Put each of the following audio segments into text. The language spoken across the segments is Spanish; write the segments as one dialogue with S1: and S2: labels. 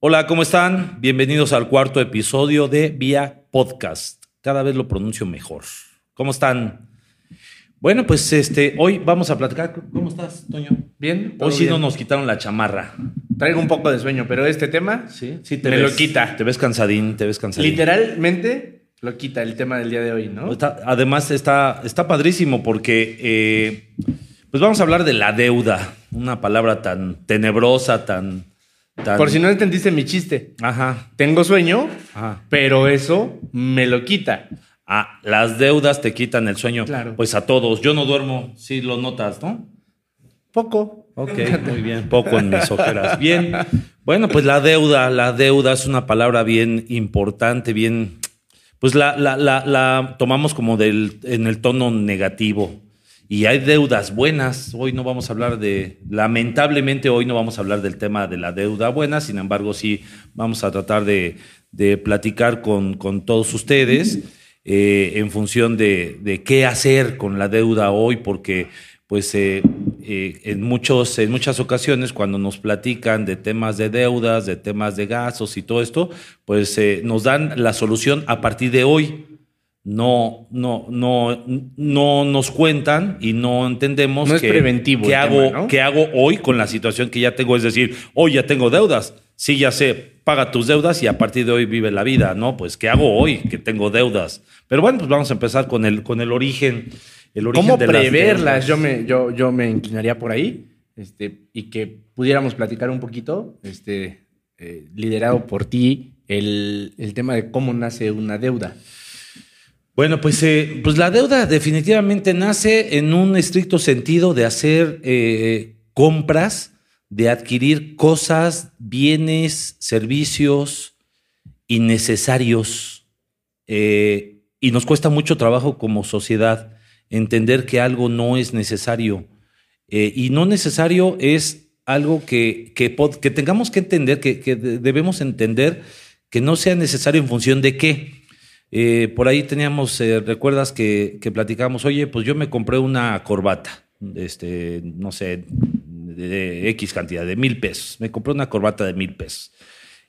S1: Hola, ¿cómo están? Bienvenidos al cuarto episodio de Vía Podcast. Cada vez lo pronuncio mejor. ¿Cómo están? Bueno, pues este, hoy vamos a platicar. ¿Cómo estás, Toño?
S2: Bien.
S1: Hoy sí no nos quitaron la chamarra.
S2: Traigo un poco de sueño, pero este tema
S1: Sí, sí te
S2: me
S1: ves-
S2: lo quita.
S1: Te ves cansadín, te ves cansadín.
S2: Literalmente lo quita el tema del día de hoy, ¿no?
S1: Está- además está, está padrísimo porque eh, pues vamos a hablar de la deuda, una palabra tan tenebrosa, tan... tan
S2: Por si no entendiste mi chiste.
S1: Ajá,
S2: Tengo sueño,
S1: ajá.
S2: pero eso me lo quita.
S1: Ah, las deudas te quitan el sueño.
S2: Claro.
S1: Pues a todos. Yo no duermo, sí lo notas, ¿no?
S2: Poco.
S1: Ok, muy bien. Poco en mis ojeras. Bien. Bueno, pues la deuda, la deuda es una palabra bien importante, bien. Pues la, la, la, la tomamos como del, en el tono negativo. Y hay deudas buenas. Hoy no vamos a hablar de. Lamentablemente, hoy no vamos a hablar del tema de la deuda buena. Sin embargo, sí vamos a tratar de, de platicar con, con todos ustedes eh, en función de, de qué hacer con la deuda hoy, porque pues eh, eh, en, muchos, en muchas ocasiones cuando nos platican de temas de deudas, de temas de gastos y todo esto, pues eh, nos dan la solución a partir de hoy. No, no, no, no nos cuentan y no entendemos
S2: No es
S1: que-
S2: preventivo
S1: hago,
S2: tema, ¿no?
S1: qué hago hoy con la situación que ya tengo. Es decir, hoy ya tengo deudas. Sí, ya sé, paga tus deudas y a partir de hoy vive la vida, ¿no? Pues, ¿qué hago hoy que tengo deudas? Pero bueno, pues vamos a empezar con el, con el origen. El origen
S2: ¿Cómo
S1: de
S2: preverlas? Yo me, yo, yo me inclinaría por ahí este, y que pudiéramos platicar un poquito, este, eh, liderado por ti, el, el tema de cómo nace una deuda.
S1: Bueno, pues, eh, pues la deuda definitivamente nace en un estricto sentido de hacer eh, compras, de adquirir cosas, bienes, servicios innecesarios. eh, y nos cuesta mucho trabajo como sociedad entender que algo no es necesario. Eh, y no necesario es algo que, que, que tengamos que entender, que, que de- debemos entender que no sea necesario en función de qué. Eh, por ahí teníamos, eh, recuerdas que, que platicábamos, oye, pues yo me compré una corbata, este, no sé, de, de X cantidad, de mil pesos. Me compré una corbata de mil pesos.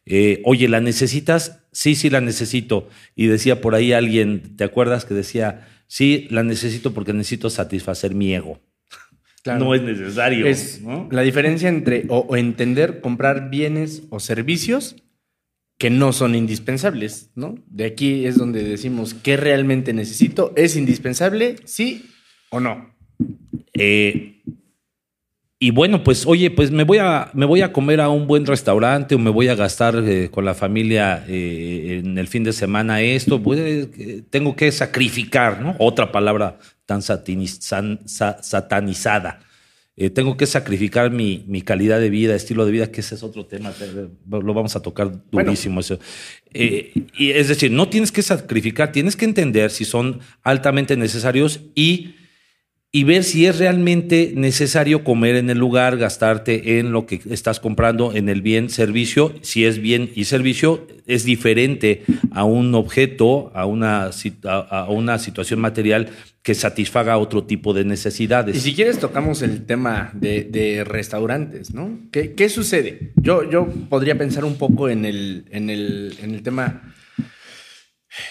S1: Eh, oye, ¿la necesitas? Sí, sí, la necesito. Y decía por ahí alguien, ¿te acuerdas que decía, sí, la necesito porque necesito satisfacer mi ego?
S2: Claro.
S1: No es necesario.
S2: Es
S1: ¿no?
S2: la diferencia entre o, o entender comprar bienes o servicios que no son indispensables, ¿no? De aquí es donde decimos qué realmente necesito, es indispensable, sí o no.
S1: Eh, y bueno, pues oye, pues me voy a, me voy a comer a un buen restaurante o me voy a gastar eh, con la familia eh, en el fin de semana esto, pues, tengo que sacrificar, ¿no? Otra palabra tan satanizada. Eh, tengo que sacrificar mi, mi calidad de vida, estilo de vida, que ese es otro tema, eh, lo vamos a tocar
S2: Bueno.
S1: durísimo eso. Eh, y es decir, no tienes que sacrificar, tienes que entender si son altamente necesarios y y ver si es realmente necesario comer en el lugar, gastarte en lo que estás comprando, en el bien, servicio. Si es bien y servicio, es diferente a un objeto, a una, a, a una situación material que satisfaga otro tipo de necesidades.
S2: Y si quieres tocamos el tema de, restaurantes, ¿no? ¿Qué, qué sucede? Yo, yo podría pensar un poco en el, en el, en el tema...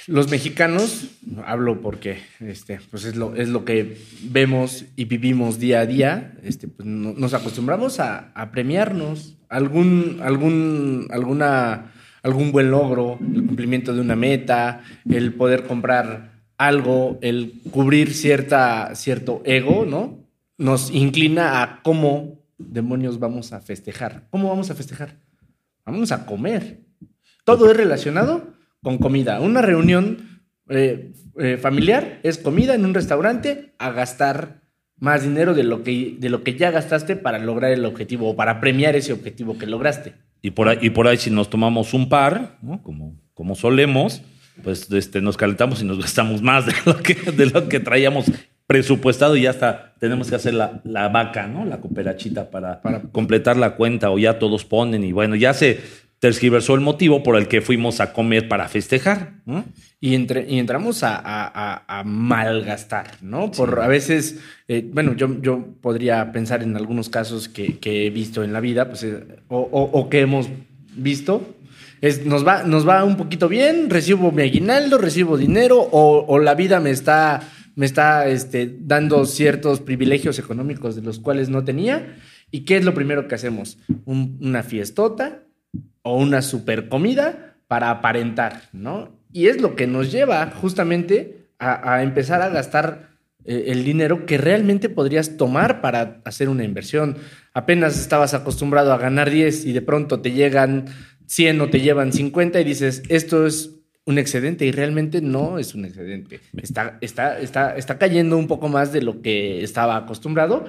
S2: Los mexicanos, hablo porque este, pues es, lo, es lo que vemos y vivimos día a día, este, pues no- nos acostumbramos a, a premiarnos algún, algún, alguna, algún buen logro, el cumplimiento de una meta, el poder comprar algo, el cubrir cierta, cierto ego, ¿no? Nos inclina a cómo demonios vamos a festejar. ¿Cómo vamos a festejar? Vamos a comer. Todo es relacionado con comida. Una reunión eh, eh, familiar es comida en un restaurante a gastar más dinero de lo, que, de lo que ya gastaste para lograr el objetivo o para premiar ese objetivo que lograste.
S1: Y por ahí, y por ahí si nos tomamos un par, ¿no? como, como solemos, pues este, nos calentamos y nos gastamos más de lo que, de lo que traíamos presupuestado y ya hasta tenemos que hacer la, la vaca, ¿no? La cooperachita para,
S2: Para-
S1: completar la cuenta o ya todos ponen y bueno, ya se tergiversó el motivo por el que fuimos a comer para festejar. ¿no?
S2: Y, entre, y entramos a, a- a- malgastar, ¿no? Por a veces, eh, bueno, yo, yo podría pensar en algunos casos que, que he visto en la vida, pues, eh, o, o- o que hemos visto. Nos, va, nos va un poquito bien, recibo mi aguinaldo, recibo dinero o, la vida me está, me está este, dando ciertos privilegios económicos de los cuales no tenía. ¿Y qué es lo primero que hacemos? Un- una fiestota o una super comida para aparentar, ¿no? Y es lo que nos lleva justamente a, a empezar a gastar eh, el dinero que realmente podrías tomar para hacer una inversión. Apenas estabas acostumbrado a ganar 10 y de pronto te llegan 100 o te llevan 50 y dices, esto es un excedente y realmente no es un excedente. Está, está, está, está cayendo un poco más de lo que estaba acostumbrado,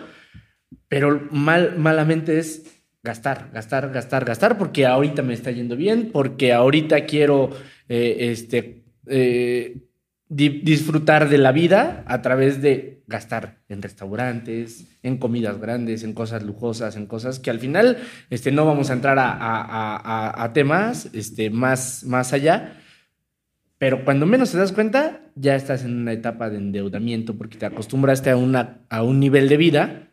S2: pero mal, malamente es gastar, gastar, gastar, gastar, porque ahorita me está yendo bien, porque ahorita quiero eh, este, eh, di- disfrutar de la vida a través de gastar en restaurantes, en comidas grandes, en cosas lujosas, en cosas que al final este, no vamos a entrar a, a- a- temas este, más, más allá. Pero cuando menos te das cuenta, ya estás en una etapa de endeudamiento porque te acostumbraste a, una, a un nivel de vida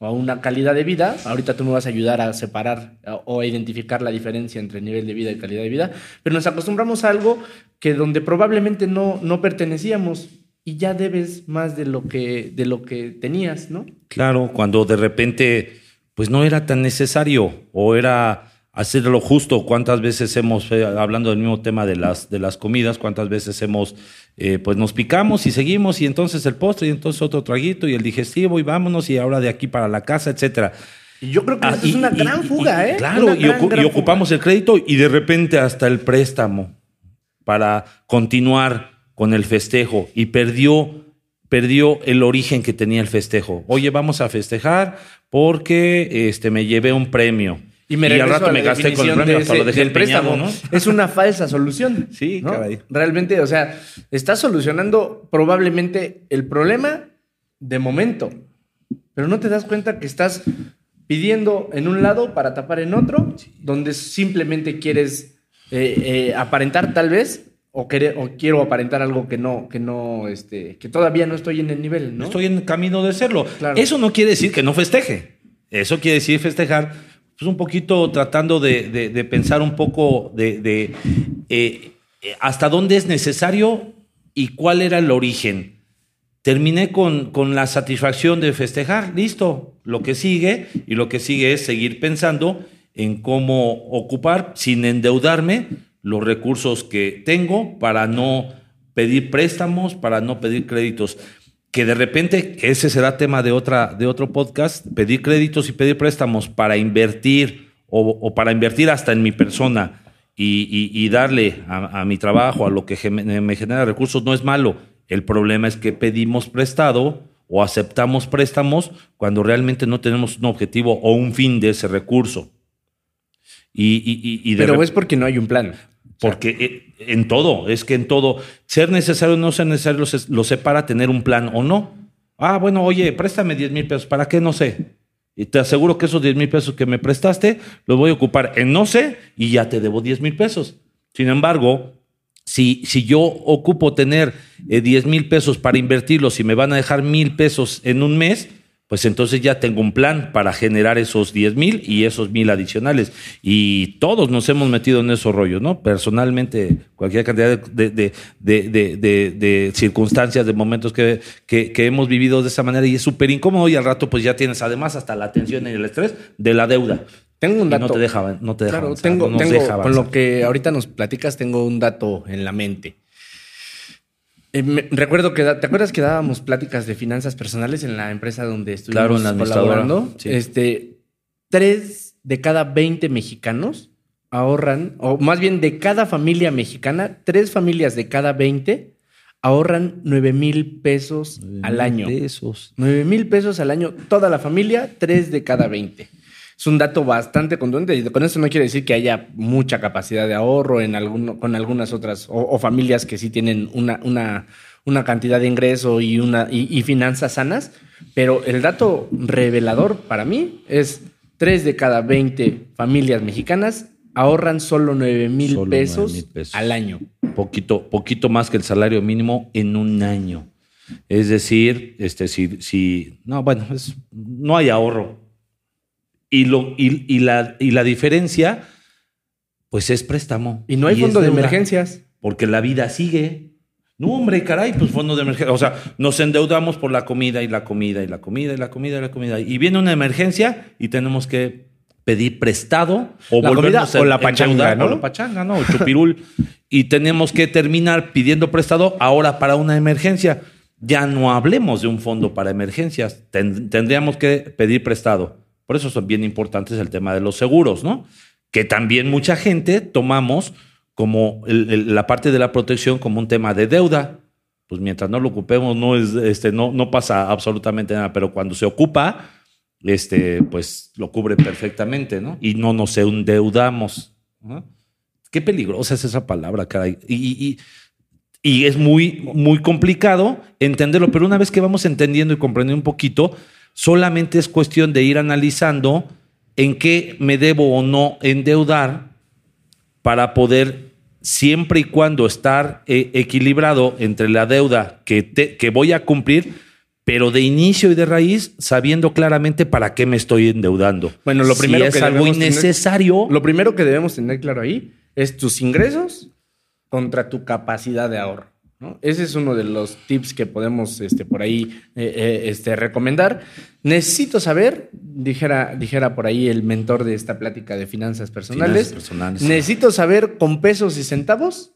S2: a una calidad de vida. Ahorita tú me vas a ayudar a separar o a identificar la diferencia entre nivel de vida y calidad de vida. Pero nos acostumbramos a algo que donde probablemente no, no pertenecíamos y ya debes más de lo que, de lo que tenías, ¿no?
S1: Claro, cuando de repente, pues no era tan necesario o era hacer lo justo. ¿Cuántas veces hemos, eh, hablando del mismo tema de las, de las comidas, cuántas veces hemos, eh, pues nos picamos y seguimos y entonces el postre y entonces otro traguito y el digestivo y vámonos y ahora de aquí para la casa, etcétera.
S2: Y yo creo que
S1: Ah,
S2: es una
S1: y-
S2: gran fuga,
S1: y-
S2: ¿eh?
S1: Claro, y, ocu- ocupamos
S2: fuga.
S1: el crédito y de repente hasta el préstamo para continuar con el festejo y perdió, perdió el origen que tenía el festejo. Oye, vamos a festejar porque este, me llevé un premio.
S2: Y me
S1: al rato
S2: a la
S1: me gasté con el
S2: definición
S1: premio,
S2: de
S1: hasta
S2: ese-
S1: lo dejé
S2: préstamo.
S1: ¿no?
S2: Es una falsa solución.
S1: Sí,
S2: ¿no?
S1: caray.
S2: Realmente, o sea, estás solucionando probablemente el problema de momento, pero no te das cuenta que estás pidiendo en un lado para tapar en otro, donde simplemente quieres eh, eh, aparentar tal vez o, querer- o quiero aparentar algo que no, que no, este, que todavía no estoy en el nivel, ¿no?
S1: Estoy en camino de serlo.
S2: Claro.
S1: Eso no quiere decir que no festeje. Eso quiere decir festejar, pues un poquito tratando de, de- pensar un poco de, eh, hasta dónde es necesario y cuál era el origen. Terminé con, con la satisfacción de festejar, listo. Lo que sigue y lo que sigue es seguir pensando en cómo ocupar sin endeudarme los recursos que tengo para no pedir préstamos, para no pedir créditos. Que de repente, ese será tema de, otra, de otro podcast, pedir créditos y pedir préstamos para invertir o, o para invertir hasta en mi persona y, y- y darle a, a mi trabajo, a lo que me genera recursos, no es malo. El problema es que pedimos prestado o aceptamos préstamos cuando realmente no tenemos un objetivo o un fin de ese recurso. Y, y- y- y de
S2: Pero es porque no hay un plan.
S1: Porque eh, en todo, es que en todo, ser necesario o no ser necesario lo, lo separa tener un plan o no. Ah, bueno, oye, préstame 10 mil pesos. ¿Para qué? No sé. Y te aseguro que esos 10 mil pesos que me prestaste los voy a ocupar en no sé y ya te debo 10 mil pesos. Sin embargo, si, si yo ocupo tener eh, 10 mil pesos para invertirlos y me van a dejar mil pesos en un mes, pues entonces ya tengo un plan para generar esos 10 mil y esos mil adicionales. Y todos nos hemos metido en esos rollos, ¿no? Personalmente, cualquier cantidad de, de- de- de- circunstancias, de momentos que, que- que hemos vivido de esa manera y es súper incómodo y al rato pues ya tienes además hasta la tensión y el estrés de la deuda.
S2: Tengo un
S1: Y
S2: dato.
S1: no te deja, no te deja
S2: Claro,
S1: avanzar,
S2: tengo,
S1: no
S2: tengo-
S1: deja
S2: con lo que ahorita nos platicas, tengo un dato en la mente. Eh, me- recuerdo que, ¿te acuerdas que dábamos pláticas de finanzas personales en la empresa donde estuvimos
S1: Claro, en la
S2: colaborando?
S1: sí.
S2: Este, tres de cada 20 mexicanos ahorran, o más bien de cada familia mexicana, tres familias de cada 20 ahorran 9 mil pesos al año.
S1: Pesos.
S2: 9 mil pesos al año, toda la familia, 3 de cada 20. Es un dato bastante contundente y con eso no quiere decir que haya mucha capacidad de ahorro en alguno, con algunas otras o, o familias que sí tienen una, una, una cantidad de ingreso y, una, y, y finanzas sanas, pero el dato revelador para mí es 3 de cada 20 familias mexicanas ahorran solo 9 mil
S1: Solo 9,000
S2: pesos,
S1: pesos.
S2: al año.
S1: poquito, poquito más que el salario mínimo en un año. Es decir, este, si, si no, bueno, es- no hay ahorro. Y, lo, y, y la, y la diferencia pues es préstamo.
S2: Y no hay fondo de emergencias.
S1: Porque la vida sigue. No, hombre, caray, pues fondo de emergencia. O sea, nos endeudamos por la comida y la comida y la comida y la comida y la comida. Y viene una emergencia y tenemos que pedir prestado o
S2: La
S1: volvernos
S2: comida o
S1: a
S2: la pachanga, ¿no?
S1: O la pachanga, ¿no? O chupirul. y tenemos que terminar pidiendo prestado ahora para una emergencia. Ya no hablemos de un fondo para emergencias. Ten- tendríamos que pedir prestado. Por eso son bien importantes el tema de los seguros, ¿no? Que también mucha gente tomamos como la parte de la protección como un tema de deuda. Pues mientras no lo ocupemos, no, es, este, no, no pasa absolutamente nada. Pero cuando se ocupa, este, pues lo cubre perfectamente, ¿no? Y no nos endeudamos. Qué peligrosa es esa palabra, caray. Y, y- y es muy, muy complicado entenderlo, pero una vez que vamos entendiendo y comprendiendo un poquito, solamente es cuestión de ir analizando en qué me debo o no endeudar para poder, siempre y cuando estar eh, equilibrado entre la deuda que, te- que voy a cumplir, pero de inicio y de raíz, sabiendo claramente para qué me estoy endeudando.
S2: Bueno, lo
S1: Si
S2: primero
S1: es
S2: que
S1: algo
S2: tener-
S1: innecesario.
S2: Lo primero que debemos tener claro ahí es tus ingresos contra tu capacidad de ahorro. ¿No? Ese es uno de los tips que podemos este, por ahí eh, eh, este, recomendar. Necesito saber, dijera, dijera por ahí el mentor de esta plática de finanzas personales,
S1: Finanzas personales.
S2: necesito saber con pesos y centavos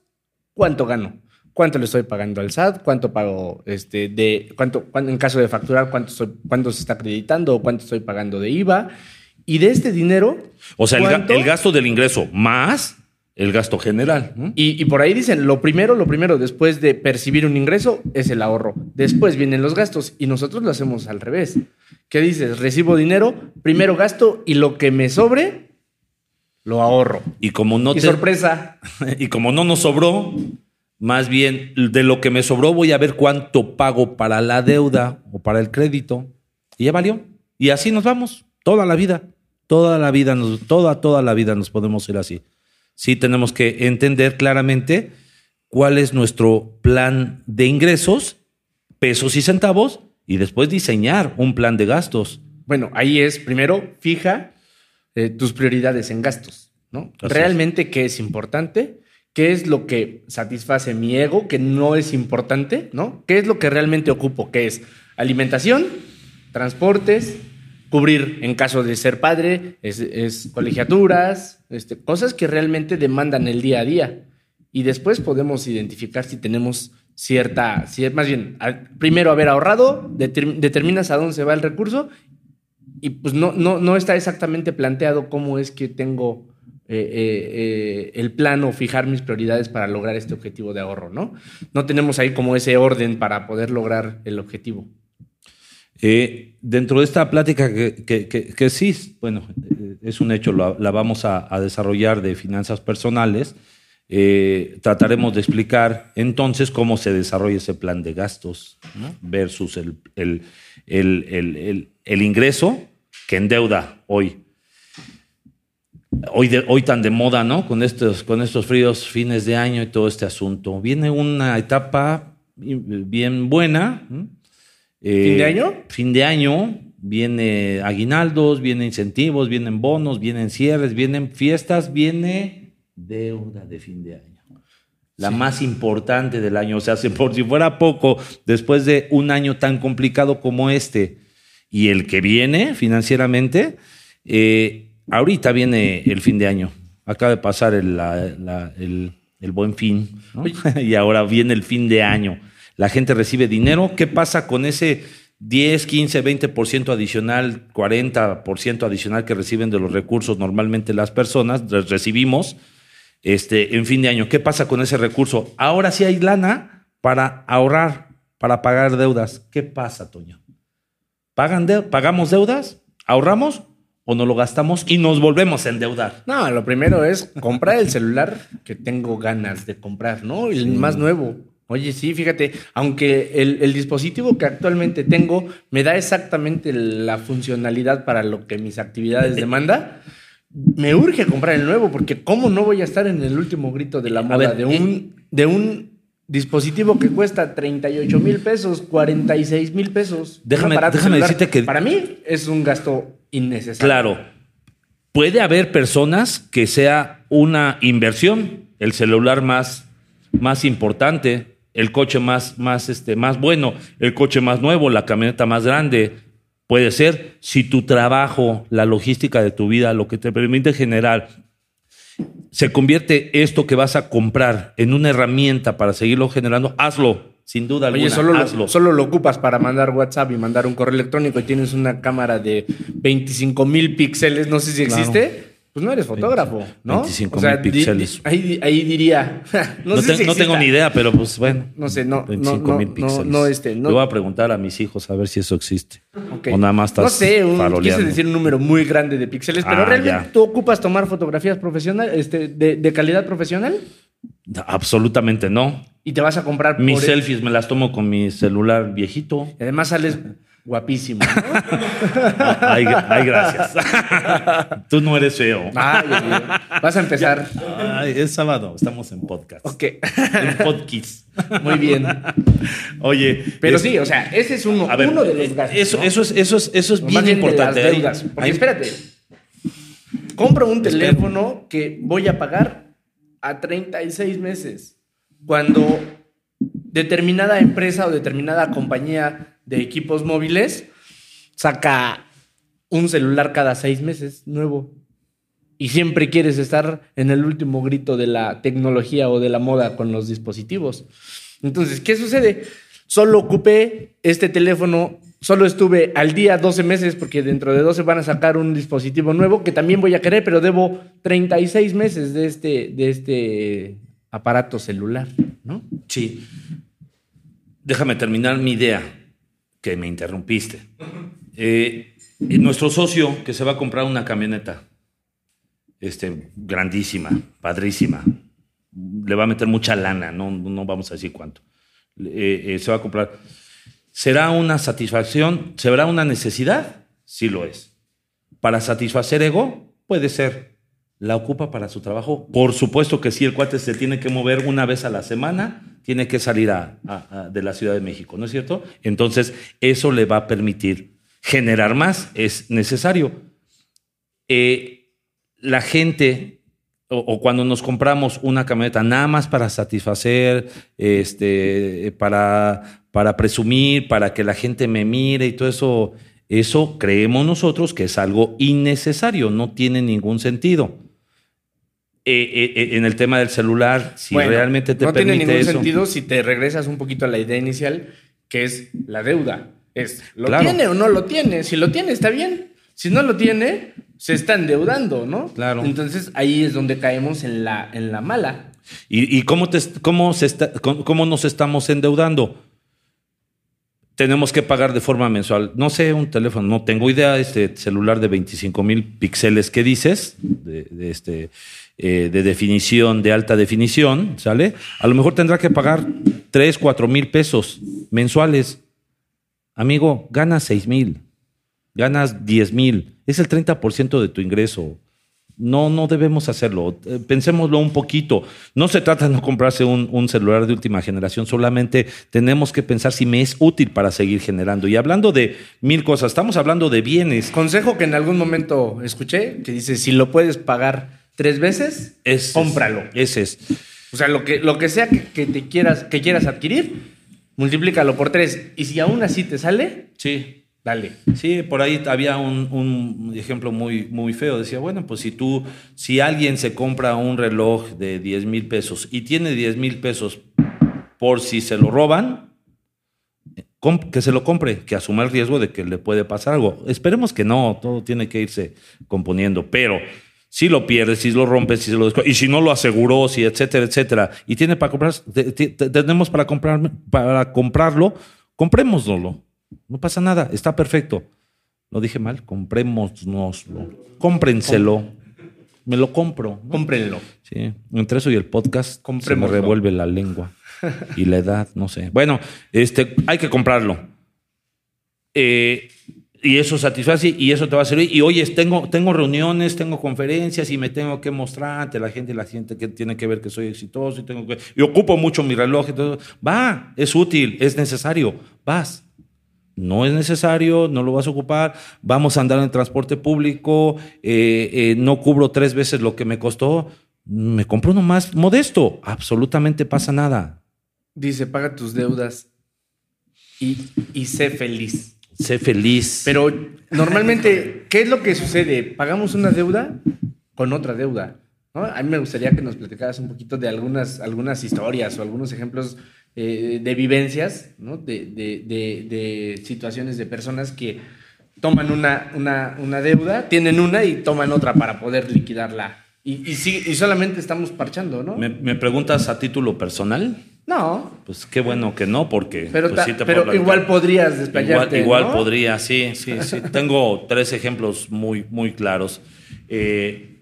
S2: cuánto gano. ¿Cuánto le estoy pagando al SAT? ¿Cuánto pago este, de cuánto, cuán- en caso de facturar cuánto, cuánto se está acreditando o cuánto estoy pagando de IVA? Y de este dinero,
S1: O sea,
S2: ¿cuánto?
S1: el gasto del ingreso más el gasto general. ¿no?
S2: Y, y por ahí dicen, lo primero, lo primero, después de percibir un ingreso, es el ahorro. Después vienen los gastos y nosotros lo hacemos al revés. ¿Qué dices? Recibo dinero, primero gasto y lo que me sobre, lo ahorro.
S1: Y como no
S2: y
S1: te-
S2: sorpresa,
S1: y como no nos sobró, más bien de lo que me sobró voy a ver cuánto pago para la deuda o para el crédito. Y ya valió. Y así nos vamos toda la vida. Toda la vida, nos, toda, toda la vida nos podemos ir así. Sí tenemos que entender claramente cuál es nuestro plan de ingresos, pesos y centavos, y después diseñar un plan de gastos.
S2: bueno, ahí es, primero, fija eh, tus prioridades en gastos, ¿no?
S1: Así
S2: Realmente, ¿qué es importante? ¿Qué es lo que satisface mi ego, que no es importante, ¿no? ¿Qué es lo que realmente ocupo? ¿Qué es alimentación, transportes, cubrir en caso de ser padre, es, es colegiaturas, este, cosas que realmente demandan el día a día. Y después podemos identificar si tenemos cierta, si, más bien, primero haber ahorrado, determ- determinas a dónde se va el recurso y pues no, no, no está exactamente planteado cómo es que tengo eh, eh, eh, el plan o fijar mis prioridades para lograr este objetivo de ahorro, ¿no? No tenemos ahí como ese orden para poder lograr el objetivo.
S1: Eh, dentro de esta plática que, que- que- sí, bueno, eh, es un hecho, la, vamos a, desarrollar de finanzas personales, eh, trataremos de explicar entonces cómo se desarrolla ese plan de gastos ¿no? versus el, el- el- el- ingreso que endeuda hoy. Hoy, hoy tan de moda, ¿no? Con estos, con estos fríos fines de año y todo este asunto. Viene una etapa bien buena. ¿no? Eh,
S2: ¿Fin de año?
S1: Fin de año, viene aguinaldos, vienen incentivos, vienen bonos, vienen cierres, vienen fiestas, viene deuda de fin de año. La más importante del año. O sea, si por si fuera poco, después de un año tan complicado como este y el que viene financieramente, eh, ahorita viene el fin de año. Acaba de pasar el, la- la- el- el buen fin ¿no? y ahora viene el fin de año. La gente recibe dinero. ¿Qué pasa con ese 10, 15, 20% adicional, 40% adicional que reciben de los recursos normalmente las personas? Re- Recibimos este, en fin de año. ¿Qué pasa con ese recurso? Ahora sí hay lana para ahorrar, para pagar deudas. ¿Qué pasa, Toño? ¿Pagan de- ¿Pagamos deudas? ¿Ahorramos? ¿O no lo gastamos y nos volvemos a endeudar?
S2: No, lo primero es comprar el celular que tengo ganas de comprar, ¿no? El más nuevo. Oye, sí, fíjate, aunque el, el dispositivo que actualmente tengo me da exactamente la funcionalidad para lo que mis actividades demanda, me urge comprar el nuevo, porque ¿cómo no voy a estar en el último grito de la moda
S1: ver,
S2: de, un, de un dispositivo que cuesta 38 mil pesos, 46 mil pesos?
S1: Déjame- déjame decirte que-
S2: Para mí es un gasto innecesario.
S1: Claro. puede haber personas que sea una inversión, el celular más, más importante, el coche más, más, este, más bueno, el coche más nuevo, la camioneta más grande. Puede ser si tu trabajo, la logística de tu vida, lo que te permite generar, se convierte esto que vas a comprar en una herramienta para seguirlo generando, hazlo. Sin duda alguna,
S2: Oye, solo
S1: hazlo.
S2: lo, solo lo ocupas para mandar WhatsApp y mandar un correo electrónico y tienes una cámara de 25 mil píxeles, no sé si
S1: Claro.
S2: Pues no eres fotógrafo, ¿no?
S1: 25,000
S2: di-
S1: píxeles.
S2: ahí, ahí diría. no,
S1: No,
S2: sé
S1: te-
S2: si
S1: no tengo ni idea, pero pues bueno.
S2: No sé, no, no,
S1: 25 mil
S2: no,
S1: píxeles.
S2: no, no, este, no.
S1: Le voy a preguntar a mis hijos a ver si eso existe.
S2: Ok.
S1: O nada más estás
S2: No sé, un, quise decir un número muy grande de píxeles, pero
S1: Ah,
S2: realmente
S1: ya.
S2: tú ocupas tomar fotografías profesionales, este, de, de calidad profesional
S1: Absolutamente no.
S2: y te vas a comprar
S1: Mis
S2: por-
S1: selfies me las tomo con mi celular viejito.
S2: Y además sales guapísimo. ¿no?
S1: Ay, ay, gracias. Tú no eres feo.
S2: Ay. Vas a empezar.
S1: Ay, es sábado, estamos en podcast.
S2: Ok,
S1: En podcast.
S2: muy bien.
S1: Oye,
S2: Pero
S1: es-
S2: sí, o sea, ese es uno,
S1: a ver,
S2: uno de los gastos.
S1: eso,
S2: ¿no?
S1: eso es, eso es, eso es bien
S2: de
S1: importante.
S2: las deudas. Porque
S1: hay-
S2: espérate, compro un teléfono que voy a pagar a 36 meses. Cuando determinada empresa o determinada compañía de equipos móviles saca un celular cada seis meses nuevo. Y siempre quieres estar en el último grito de la tecnología o de la moda con los dispositivos. Entonces, ¿qué sucede? Solo ocupé este teléfono, solo estuve al día 12 meses porque dentro de 12 van a sacar un dispositivo nuevo que también voy a querer, pero debo 36 meses de este, de este aparato celular, ¿no?
S1: Sí. Déjame terminar mi idea, que me interrumpiste. Eh, nuestro socio que se va a comprar una camioneta, este, grandísima, padrísima, le va a meter mucha lana, no, no vamos a decir cuánto. Eh, eh, se va a comprar. ¿Será una satisfacción? ¿Será una necesidad? Sí lo es. ¿Para satisfacer ego? Puede ser. ¿La ocupa para su trabajo? Por supuesto que sí, el cuate se tiene que mover una vez a la semana, tiene que salir a- a- a- de la Ciudad de México, ¿no es cierto? Entonces, eso le va a permitir generar más, es necesario. Eh, la gente, o, o cuando nos compramos una camioneta nada más para satisfacer, este, para, para presumir, para que la gente me mire y todo eso, eso creemos nosotros que es algo innecesario, no tiene ningún sentido. Eh, eh, eh, en el tema del celular, si
S2: Bueno,
S1: realmente te
S2: no
S1: permite
S2: tiene ningún
S1: eso.
S2: sentido si te regresas un poquito a la idea inicial, que es la deuda. Es, ¿lo
S1: Claro.
S2: tiene o no lo tiene? Si lo tiene, está bien. Si no lo tiene, se está endeudando, ¿no?
S1: Claro.
S2: Entonces ahí es donde caemos en la, en la mala.
S1: ¿Y, y cómo, te, cómo, se está, cómo, cómo nos estamos endeudando? Tenemos que pagar de forma mensual. No sé, un teléfono, no tengo idea. Este celular de 25 mil píxeles que dices, de, de este, eh, de definición, de alta definición, ¿sale? A lo mejor tendrá que pagar 3, 4 mil pesos mensuales. Amigo, ganas 6 mil, ganas 10 mil. Es el 30% de tu ingreso. No, no debemos hacerlo. Eh, Pensémoslo un poquito. No se trata de no comprarse un, un celular de última generación, solamente tenemos que pensar si me es útil para seguir generando. Y hablando de mil cosas, estamos hablando de bienes.
S2: Consejo que en algún momento escuché, que dice, si lo puedes pagar tres veces,
S1: Ese
S2: cómpralo.
S1: Es, ese es.
S2: O sea, lo que, lo que sea que, que te quieras, que quieras adquirir, multiplícalo por tres. Y si aún así te sale,
S1: Sí.
S2: dale.
S1: Sí, por ahí había un, un ejemplo muy, muy feo. Decía, bueno, pues si tú, si alguien se compra un reloj de 10 mil pesos y tiene 10 mil pesos por si se lo roban, que se lo compre, que asuma el riesgo de que le puede pasar algo. Esperemos que no, todo tiene que irse componiendo, pero si lo pierdes, si lo rompes, si se lo y si no lo aseguró, si etcétera, etcétera, y tiene para comprar, te- te- te- tenemos para comprar, para comprarlo, comprémoslo. No pasa nada, está perfecto. Lo dije mal, comprémoslo. Cómprenselo. Me lo compro. ¿no?
S2: Cómprenlo.
S1: Sí, entre eso y el podcast se me revuelve la lengua y la edad, no sé. Bueno, este, hay que comprarlo. Eh, y eso satisface y eso te va a servir. Y oye, tengo, tengo reuniones, tengo conferencias y me tengo que mostrar ante la gente la gente que tiene que ver que soy exitoso y tengo que y ocupo mucho mi reloj todo. Va, es útil, es necesario. Vas. no es necesario, no lo vas a ocupar, vamos a andar en transporte público, eh, eh, no cubro tres veces lo que me costó, me compro uno más modesto, absolutamente pasa nada.
S2: Dice, paga tus deudas y, y sé feliz.
S1: Sé feliz.
S2: Pero normalmente, ¿qué es lo que sucede? Pagamos una deuda con otra deuda. ¿no? A mí me gustaría que nos platicaras un poquito de algunas, algunas historias o algunos ejemplos eh, de vivencias, ¿no? de, de, de, de situaciones de personas que toman una, una, una deuda, tienen una y toman otra para poder liquidarla. Y, y, sí, y solamente estamos parchando, ¿no?
S1: ¿Me, me preguntas a título personal?
S2: No.
S1: Pues qué bueno que no, porque
S2: Pero,
S1: pues,
S2: ta-
S1: sí te
S2: pero
S1: puedo
S2: igual podrías desplayarte.
S1: Igual, igual
S2: ¿no?
S1: podría, sí, sí, sí. Tengo tres ejemplos muy, muy claros. Eh,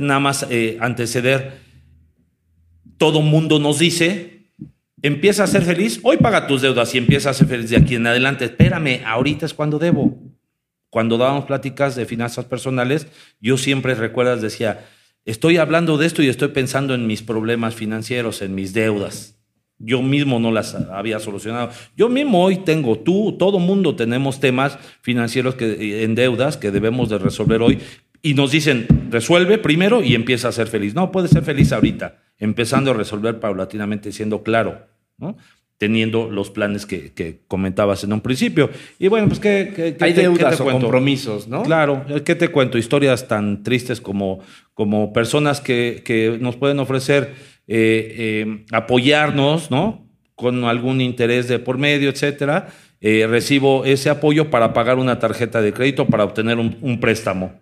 S1: nada más eh, anteceder. Todo mundo nos dice, empieza a ser feliz, hoy paga tus deudas y empieza a ser feliz de aquí en adelante. Espérame, ahorita es cuando debo. Cuando dábamos pláticas de finanzas personales, yo siempre recuerdas, decía, estoy hablando de esto y estoy pensando en mis problemas financieros, en mis deudas. Yo mismo no las había solucionado. Yo mismo hoy tengo, tú, todo mundo tenemos temas financieros que, en deudas que debemos de resolver hoy. Y nos dicen, resuelve primero y empieza a ser feliz. No, puedes ser feliz ahorita, empezando a resolver paulatinamente, siendo claro, ¿no? Teniendo los planes que, que comentabas en un principio. Y bueno, pues, ¿qué, qué- qué
S2: Hay
S1: te-
S2: deudas
S1: te
S2: o compromisos, ¿no?
S1: Claro, ¿qué te cuento? Historias tan tristes como, como personas que, que nos pueden ofrecer eh, eh, apoyarnos, ¿no? Con algún interés de por medio, etcétera. Eh, recibo ese apoyo para pagar una tarjeta de crédito, para obtener un, un préstamo.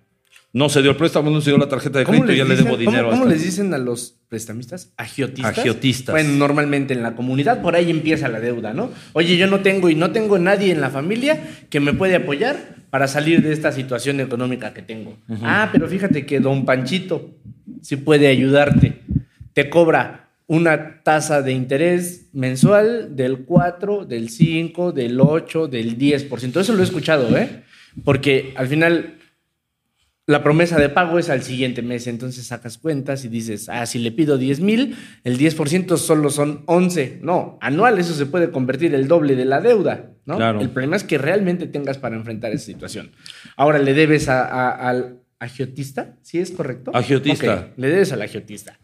S1: No se dio el préstamo, no se dio la tarjeta de
S2: ¿Cómo,
S1: crédito,
S2: les
S1: ya le debo
S2: cómo-
S1: dinero. a
S2: cómo
S1: esta-
S2: les dicen a los prestamistas? ¿Agiotistas?
S1: Agiotistas.
S2: Bueno, normalmente en la comunidad por ahí empieza la deuda, ¿no? Oye, yo no tengo y no tengo nadie en la familia que me puede apoyar para salir de esta situación económica que tengo. Ah, pero fíjate que don Panchito sí puede ayudarte. Te cobra una tasa de interés mensual del 4, del 5, del 8, del 10%. Eso lo he escuchado, ¿eh? Porque al final la promesa de pago es al siguiente mes, entonces sacas cuentas y dices, ah, si le pido 10 mil, el 10% solo son 11. No, anual eso se puede convertir el doble de la deuda, ¿no?
S1: Claro.
S2: El problema es que realmente tengas para enfrentar esa situación. Ahora le debes a- a- al agiotista, ¿sí es correcto?
S1: Agiotista.
S2: Le debes al agiotista.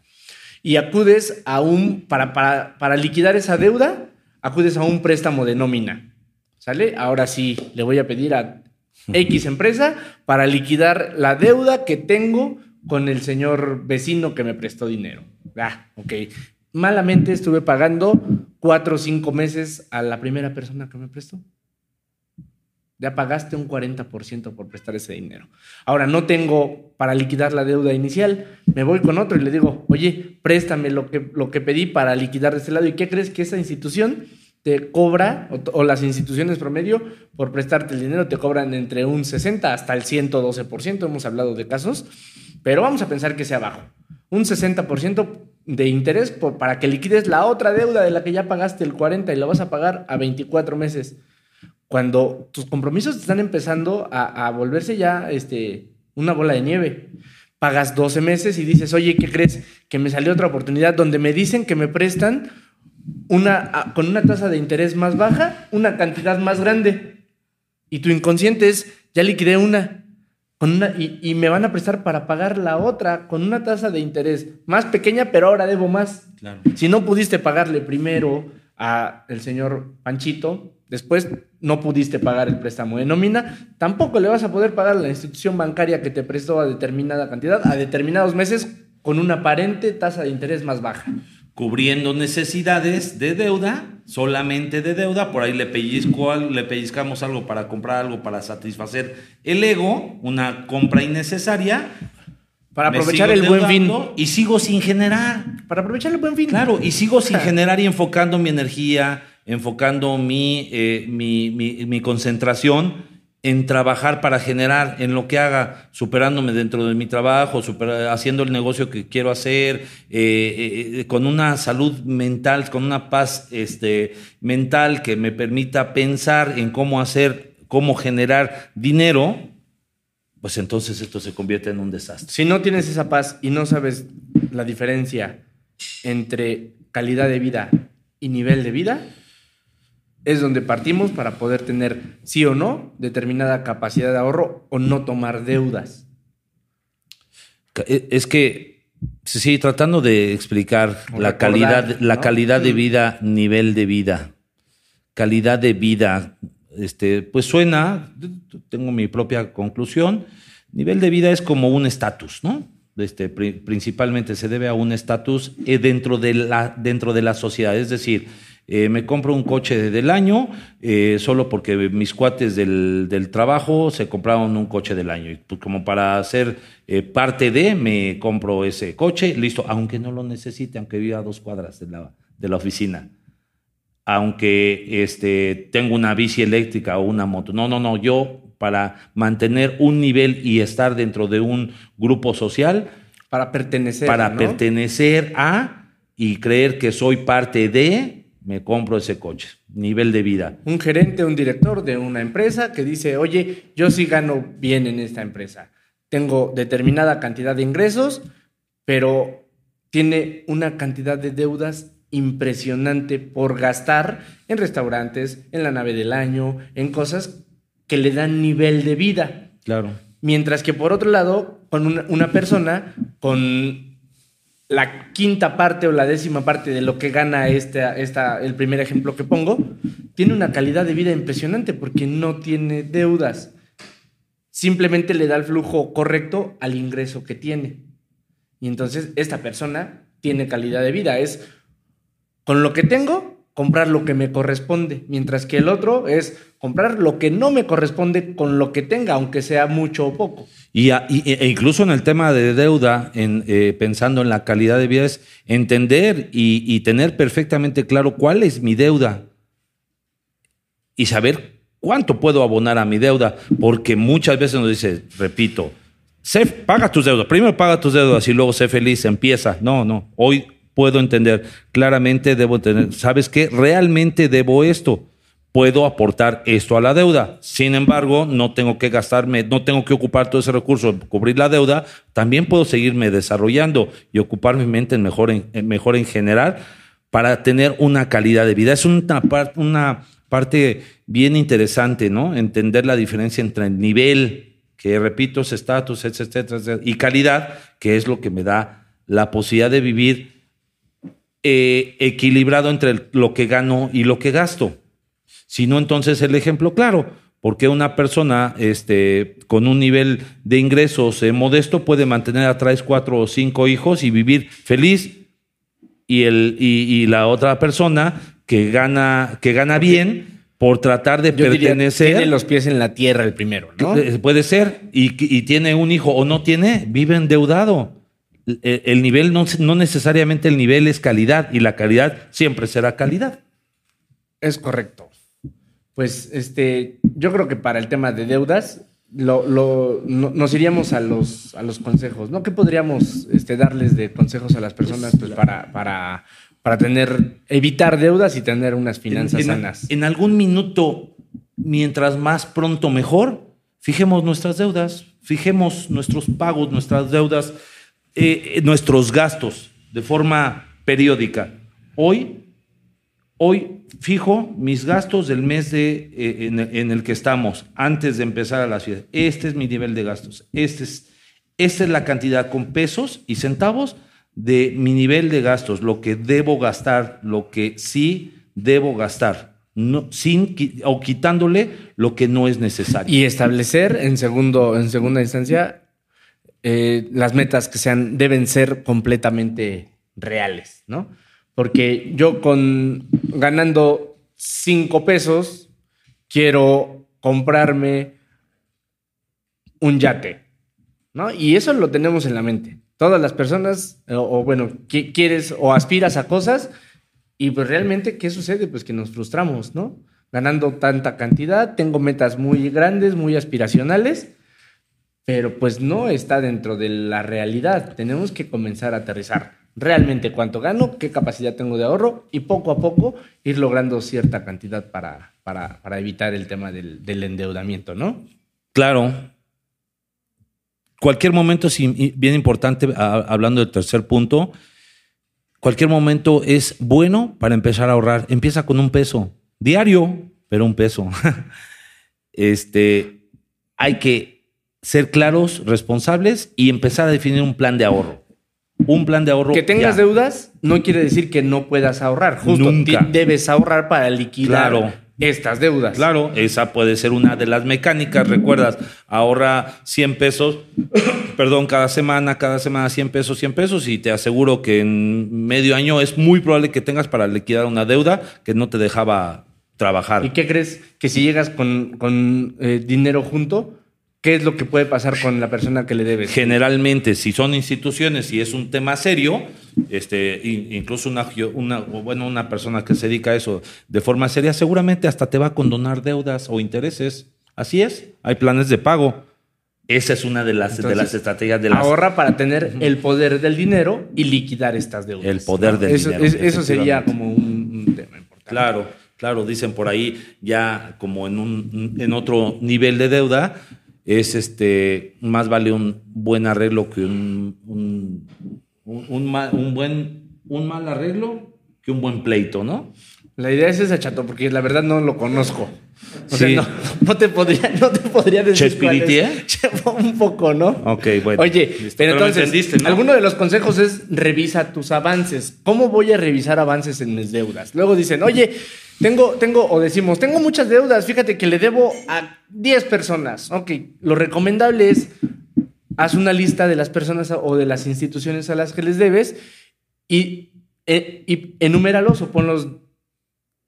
S2: Y acudes a un, para, para, para liquidar esa deuda, acudes a un préstamo de nómina. ¿Sale? Ahora sí, le voy a pedir a X empresa para liquidar la deuda que tengo con el señor vecino que me prestó dinero. Ah, ok. Malamente estuve pagando cuatro o cinco meses a la primera persona que me prestó. Ya pagaste un 40% por prestar ese dinero. Ahora no tengo para liquidar la deuda inicial. Me voy con otro y le digo, oye, préstame lo que, lo que pedí para liquidar de este lado. ¿Y qué crees que esa institución te cobra, o, las instituciones promedio, por prestarte el dinero, te cobran entre un 60 hasta el 112%? Hemos hablado de casos, pero vamos a pensar que sea bajo. Un 60% de interés para que liquides la otra deuda de la que ya pagaste el 40 y la vas a pagar a 24 meses cuando tus compromisos están empezando a, a volverse ya este, una bola de nieve. Pagas 12 meses y dices, oye, ¿qué crees? Que me salió otra oportunidad donde me dicen que me prestan una, con una tasa de interés más baja, una cantidad más grande. Y tu inconsciente es, ya liquidé una, con una y, y me van a prestar para pagar la otra con una tasa de interés más pequeña, pero ahora debo más.
S1: Claro.
S2: Si no pudiste pagarle primero a el señor Panchito, después no pudiste pagar el préstamo de nómina, tampoco le vas a poder pagar a la institución bancaria que te prestó a determinada cantidad, a determinados meses, con una aparente tasa de interés más baja.
S1: Cubriendo necesidades de deuda, solamente de deuda, por ahí le, pellizco, le pellizcamos algo para comprar algo para satisfacer el ego, una compra innecesaria.
S2: Para aprovechar el buen fin.
S1: Y sigo sin generar.
S2: Para aprovechar el buen fin.
S1: Claro, y sigo sin generar y enfocando mi energía, enfocando mi, eh, mi, mi- mi concentración en trabajar para generar en lo que haga, superándome dentro de mi trabajo, haciendo el negocio que quiero hacer, eh, eh, con una salud mental, con una paz este, mental que me permita pensar en cómo hacer, cómo generar dinero, pues entonces esto se convierte en un desastre.
S2: Si no tienes esa paz y no sabes la diferencia entre calidad de vida y nivel de vida, es donde partimos para poder tener sí o no determinada capacidad de ahorro o no tomar deudas.
S1: E, es que, sí, tratando de explicar la calidad, la calidad de mm. vida, nivel de vida, calidad de vida, este, pues suena, tengo mi propia conclusión, nivel de vida es como un estatus, ¿no? Este, principalmente se debe a un estatus eh, dentro, de la, dentro de la sociedad, es decir, eh, me compro un coche del año eh, solo porque mis cuates del, del, trabajo se compraron un coche del año. Y pues, como para ser parte de, me compro ese coche, listo, aunque no lo necesite, aunque viva a dos cuadras de la, de la oficina aunque este, tengo una bici eléctrica o una moto. No, no, no, yo para mantener un nivel y estar dentro de un grupo social.
S2: Para pertenecer.
S1: Para pertenecer a y creer que soy parte de, me compro ese coche. Nivel de vida.
S2: Un gerente, un director de una empresa que dice, oye, yo sí gano bien en esta empresa. Tengo determinada cantidad de ingresos, pero tiene una cantidad de deudas impresionante por gastar en restaurantes, en la nave del año, en cosas que le dan nivel de vida.
S1: Claro.
S2: Mientras que por otro lado, con una, persona con la quinta parte o la décima parte de lo que gana este, esta, el primer ejemplo que pongo, tiene una calidad de vida impresionante porque no tiene deudas. Simplemente le da el flujo correcto al ingreso que tiene. Y entonces esta persona tiene calidad de vida. Es con lo que tengo, comprar lo que me corresponde, mientras que el otro es comprar lo que no me corresponde con lo que tenga, aunque sea mucho o poco.
S1: Y, e incluso en el tema de deuda, en, eh, pensando en la calidad de vida, es entender y, tener perfectamente claro cuál es mi deuda y saber cuánto puedo abonar a mi deuda, porque muchas veces nos dice, repito, sé, paga tus deudas, primero paga tus deudas y luego sé feliz, empieza. No, no, hoy puedo entender, claramente debo tener, ¿sabes qué? Realmente debo esto, puedo aportar esto a la deuda. Sin embargo, no tengo que gastarme, no tengo que ocupar todo ese recurso, cubrir la deuda, también puedo seguirme desarrollando y ocupar mi mente en mejor en, mejor en general para tener una calidad de vida. Es una, una parte bien interesante, ¿no? Entender la diferencia entre el nivel, que repito, es estatus, etcétera, etcétera, y calidad, que es lo que me da la posibilidad de vivir eh, equilibrado entre lo que gano y lo que gasto. Si no, entonces el ejemplo claro, porque una persona este, con un nivel de ingresos eh, modesto puede mantener a tres, cuatro o cinco hijos y vivir feliz, y, el, y, la otra persona que gana, que gana bien por tratar de pertenecer.
S2: tiene los pies en la tierra el primero, ¿no?
S1: Eh, puede ser, y, y tiene un hijo o no tiene, vive endeudado el nivel no, no necesariamente el nivel es calidad y la calidad siempre será calidad.
S2: Es correcto. Pues este, yo creo que para el tema de deudas lo, nos iríamos a los, a los consejos, ¿no? ¿Qué podríamos este, darles de consejos a las personas pues, para, para, para tener, evitar deudas y tener unas finanzas sanas?
S1: En algún minuto, mientras más pronto mejor, fijemos nuestras deudas, fijemos nuestros pagos, nuestras deudas eh, nuestros gastos de forma periódica. Hoy, hoy fijo mis gastos del mes de, eh, en, el que estamos antes de empezar a la ciudad. Este es mi nivel de gastos. Este es, esta es la cantidad con pesos y centavos de mi nivel de gastos, lo que debo gastar, lo que sí debo gastar. No, sin o quitándole lo que no es necesario.
S2: Y establecer en segundo, en segunda instancia, eh, las metas que sean deben ser completamente reales, ¿no? Porque yo con ganando cinco pesos quiero comprarme un yate, ¿no? Y eso lo tenemos en la mente. Todas las personas, o, bueno, quieres o aspiras a cosas y pues realmente, ¿qué sucede? Pues que nos frustramos, ¿no? Ganando tanta cantidad, tengo metas muy grandes, muy aspiracionales pero pues no está dentro de la realidad. Tenemos que comenzar a aterrizar realmente cuánto gano, qué capacidad tengo de ahorro y poco a poco ir logrando cierta cantidad para, para, evitar el tema del, endeudamiento, ¿no?
S1: Claro. Cualquier momento es bien importante, hablando del tercer punto, cualquier momento es bueno para empezar a ahorrar. Empieza con un peso. diario, pero un peso. este, hay que ser claros, responsables y empezar a definir un plan de ahorro. Un plan de ahorro.
S2: Que tengas
S1: ya.
S2: deudas no quiere decir que no puedas ahorrar. Justo
S1: Nunca.
S2: debes ahorrar para liquidar
S1: Claro.
S2: estas deudas.
S1: Claro, esa puede ser una de las mecánicas. Recuerdas, ahorra 100 pesos, perdón, cada semana, cada semana 100 pesos, 100 pesos y te aseguro que en medio año es muy probable que tengas para liquidar una deuda que no te dejaba trabajar.
S2: ¿Y qué crees? Que si llegas con, con, eh, dinero junto, ¿qué es lo que puede pasar con la persona que le debes?
S1: Generalmente, si son instituciones y es un tema serio, este, in- incluso una, una, bueno, una persona que se dedica a eso de forma seria, seguramente hasta te va a condonar deudas o intereses. Así es, hay planes de pago. Esa es una de las, de
S2: Entonces,
S1: las estrategias de las...
S2: Ahorra para tener el poder del dinero y liquidar estas deudas.
S1: El poder del
S2: eso,
S1: dinero,
S2: es- eso sería como un, un tema importante.
S1: Claro, claro, dicen por ahí ya como en un en otro nivel de deuda es este más vale un buen arreglo que un un, un, un mal, un buen un mal arreglo que un buen pleito, ¿no?
S2: La idea es esa, chato, porque la verdad no lo conozco. O
S1: Sí.
S2: sea, no, no te podría, no te podría decir. Un poco, ¿no?
S1: Ok, bueno.
S2: Oye,
S1: Listo.
S2: pero entonces,
S1: entendiste, ¿no?
S2: alguno de los consejos es revisa tus avances. ¿Cómo voy a revisar avances en mis deudas? Luego dicen, oye, tengo, tengo, o decimos, tengo muchas deudas, fíjate que le debo a 10 personas. Ok, lo recomendable es, haz una lista de las personas o de las instituciones a las que les debes y, eh, y enuméralos o ponlos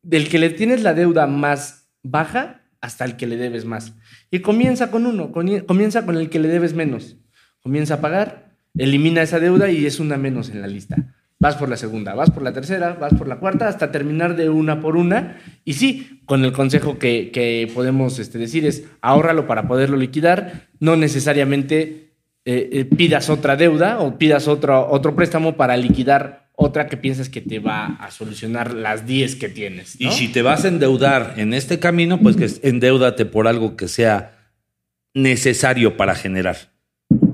S2: del que le tienes la deuda más baja hasta el que le debes más. Y comienza con uno, comienza con el que le debes menos. Comienza a pagar, elimina esa deuda y es una menos en la lista. Vas por la segunda, vas por la tercera, vas por la cuarta, hasta terminar de una por una. Y sí, con el consejo que, que podemos este, decir es ahórralo para poderlo liquidar, no necesariamente eh, eh, pidas otra deuda o pidas otro, otro préstamo para liquidar otra que piensas que te va a solucionar las 10 que tienes.
S1: Y si te vas a endeudar en este camino, pues que endeudate por algo que sea necesario para generar.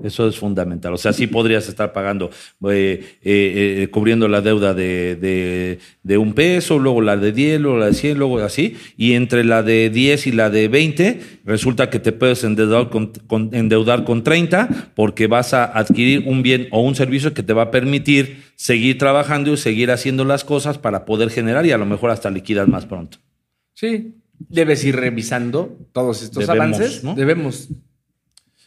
S1: Eso es fundamental. O sea, sí podrías estar pagando, eh, eh, eh, cubriendo la deuda de, de- de un peso, luego la de 10, luego la de 100, luego así. Y entre la de 10 y la de 20, resulta que te puedes endeudar con, con- endeudar con 30 porque vas a adquirir un bien o un servicio que te va a permitir seguir trabajando y seguir haciendo las cosas para poder generar y a lo mejor hasta liquidar más pronto.
S2: Sí, debes ir revisando todos estos
S1: Debemos,
S2: avances.
S1: ¿no?
S2: Debemos.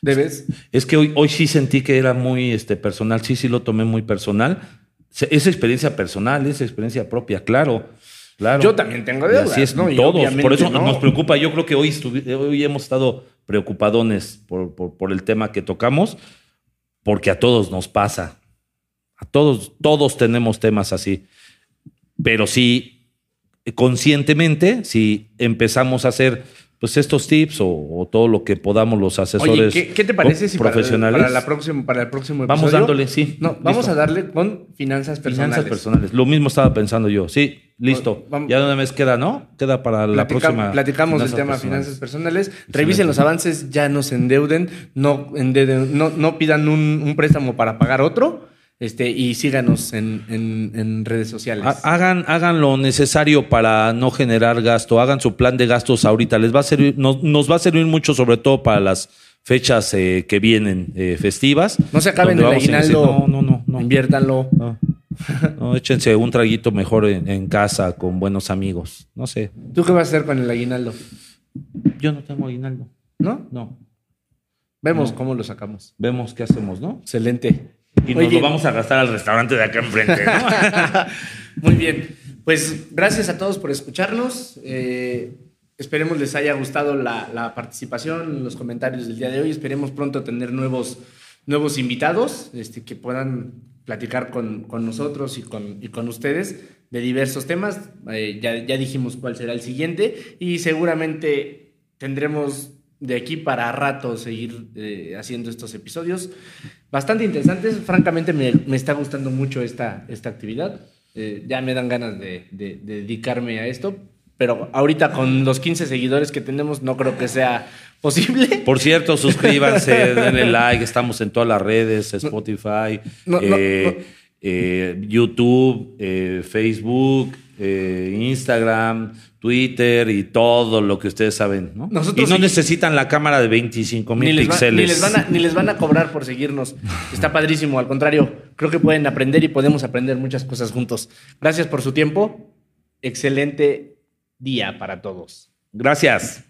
S2: Debes.
S1: Es que hoy, hoy sí sentí que era muy este, personal, sí, sí lo tomé muy personal. Es experiencia personal, es experiencia propia, claro. claro.
S2: Yo también tengo
S1: Y
S2: deudas,
S1: Así es,
S2: ¿no? Y
S1: todos. Por eso
S2: no.
S1: nos preocupa. Yo creo que hoy, hoy hemos estado preocupadones por, por, por el tema que tocamos, porque a todos nos pasa. A todos, todos tenemos temas así. Pero sí, conscientemente, si empezamos a hacer pues estos tips o, o todo lo que podamos los asesores
S2: Oye, ¿qué, qué te parece si para,
S1: profesionales
S2: para la próxima, para el próximo episodio...
S1: Vamos dándole, sí.
S2: No, vamos
S1: Listo.
S2: a darle con finanzas personales.
S1: finanzas personales. Lo mismo estaba pensando yo. Sí, listo.
S2: Vamos-
S1: Ya de una vez queda, ¿no? Queda para la
S2: Platica-
S1: próxima.
S2: platicamos del tema
S1: personales.
S2: finanzas personales. Revisen los avances, ya no se endeuden, no, endeuden- no, no pidan un, un préstamo para pagar otro. Este, y síganos en, en- en redes sociales.
S1: Ha- Hagan, hagan lo necesario para no generar gasto. Hagan su plan de gastos ahorita. Les va a servir, nos, nos va a servir mucho, sobre todo para las fechas eh, que vienen eh, festivas.
S2: no se acaben el aguinaldo.
S1: No, no, no. no.
S2: Inviértanlo.
S1: No. No, échense un traguito mejor en, en casa con buenos amigos. No sé.
S2: ¿Tú qué vas a hacer con el aguinaldo?
S1: Yo no tengo aguinaldo.
S2: ¿No?
S1: No.
S2: Vemos cómo lo sacamos.
S1: Vemos qué hacemos, ¿no?
S2: Excelente.
S1: Y
S2: Muy
S1: nos
S2: bien.
S1: lo vamos a gastar al restaurante de acá enfrente, ¿no?
S2: Muy bien. Pues gracias a todos por escucharnos. Eh, esperemos les haya gustado la, la participación, los comentarios del día de hoy. Esperemos pronto tener nuevos, nuevos invitados este, que puedan platicar con, con nosotros y con, y con ustedes de diversos temas. Eh, ya, ya dijimos cuál será el siguiente y seguramente tendremos de aquí para rato seguir eh, haciendo estos episodios bastante interesantes. Francamente me, me está gustando mucho esta, esta actividad. Eh, ya me dan ganas de, de- de dedicarme a esto, pero ahorita con los 15 seguidores que tenemos no creo que sea posible.
S1: Por cierto, suscríbanse, denle like, estamos en todas las redes, Spotify,
S2: No, no,
S1: eh,
S2: no.
S1: YouTube, Facebook, eh, Instagram, Twitter y todo lo que ustedes saben, ¿no?
S2: Nosotros
S1: y no
S2: sí-
S1: necesitan la cámara de 25
S2: Ni
S1: mil píxeles.
S2: ni les van a, ni les van a cobrar por seguirnos. Está padrísimo. Al contrario, creo que pueden aprender y podemos aprender muchas cosas juntos. Gracias por su tiempo. Excelente día para todos.
S1: Gracias.